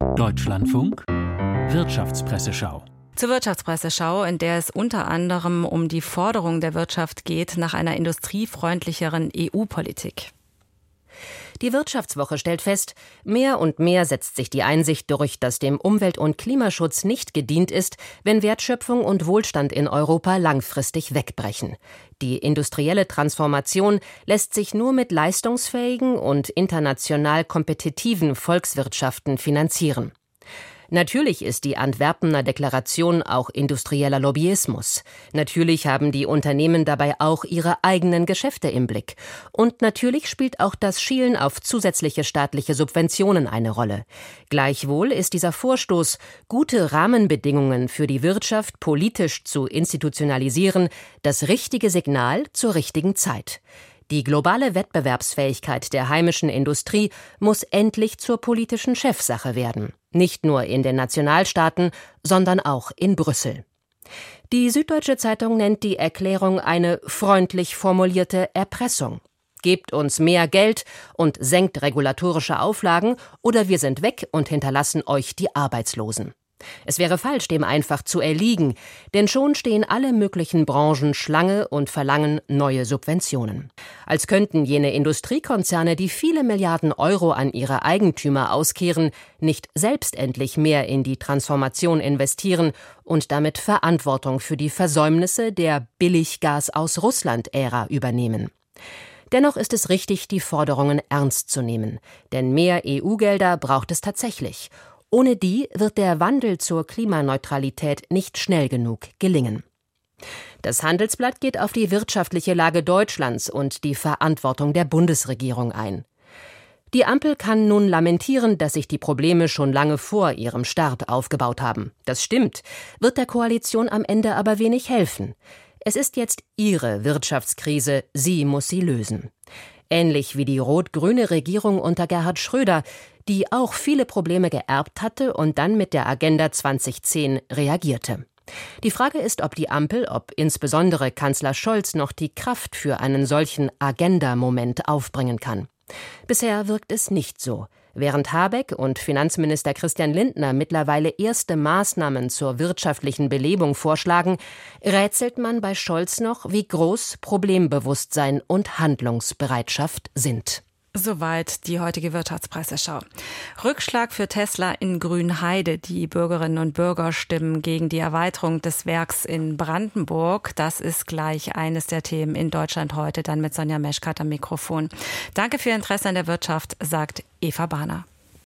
Deutschlandfunk Wirtschaftspresseschau zur Wirtschaftspresseschau, in der es unter anderem um die Forderung der Wirtschaft geht nach einer industriefreundlicheren EU-Politik. Die Wirtschaftswoche stellt fest, mehr und mehr setzt sich die Einsicht durch, dass dem Umwelt- und Klimaschutz nicht gedient ist, wenn Wertschöpfung und Wohlstand in Europa langfristig wegbrechen. Die industrielle Transformation lässt sich nur mit leistungsfähigen und international kompetitiven Volkswirtschaften finanzieren. Natürlich ist die Antwerpener Deklaration auch industrieller Lobbyismus. Natürlich haben die Unternehmen dabei auch ihre eigenen Geschäfte im Blick. Und natürlich spielt auch das Schielen auf zusätzliche staatliche Subventionen eine Rolle. Gleichwohl ist dieser Vorstoß, gute Rahmenbedingungen für die Wirtschaft politisch zu institutionalisieren, das richtige Signal zur richtigen Zeit. Die globale Wettbewerbsfähigkeit der heimischen Industrie muss endlich zur politischen Chefsache werden. Nicht nur in den Nationalstaaten, sondern auch in Brüssel. Die Süddeutsche Zeitung nennt die Erklärung eine freundlich formulierte Erpressung. Gebt uns mehr Geld und senkt regulatorische Auflagen, oder wir sind weg und hinterlassen euch die Arbeitslosen. Es wäre falsch, dem einfach zu erliegen, denn schon stehen alle möglichen Branchen Schlange und verlangen neue Subventionen. Als könnten jene Industriekonzerne, die viele Milliarden Euro an ihre Eigentümer auskehren, nicht selbst endlich mehr in die Transformation investieren und damit Verantwortung für die Versäumnisse der Billiggas aus Russland-Ära übernehmen. Dennoch ist es richtig, die Forderungen ernst zu nehmen, denn mehr EU-Gelder braucht es tatsächlich, ohne die wird der Wandel zur Klimaneutralität nicht schnell genug gelingen. Das Handelsblatt geht auf die wirtschaftliche Lage Deutschlands und die Verantwortung der Bundesregierung ein. Die Ampel kann nun lamentieren, dass sich die Probleme schon lange vor ihrem Start aufgebaut haben. Das stimmt, wird der Koalition am Ende aber wenig helfen. Es ist jetzt ihre Wirtschaftskrise, sie muss sie lösen. Ähnlich wie die rot-grüne Regierung unter Gerhard Schröder, die auch viele Probleme geerbt hatte und dann mit der Agenda 2010 reagierte. Die Frage ist, ob die Ampel, ob insbesondere Kanzler Scholz noch die Kraft für einen solchen Agenda-Moment aufbringen kann. Bisher wirkt es nicht so. Während Habeck und Finanzminister Christian Lindner mittlerweile erste Maßnahmen zur wirtschaftlichen Belebung vorschlagen, rätselt man bei Scholz noch, wie groß Problembewusstsein und Handlungsbereitschaft sind. Soweit die heutige Wirtschaftspresseschau. Rückschlag für Tesla in Grünheide. Die Bürgerinnen und Bürger stimmen gegen die Erweiterung des Werks in Brandenburg. Das ist gleich eines der Themen in Deutschland heute, dann mit Sonja Meschkat am Mikrofon. Danke für Ihr Interesse an der Wirtschaft, sagt Eva Bahner.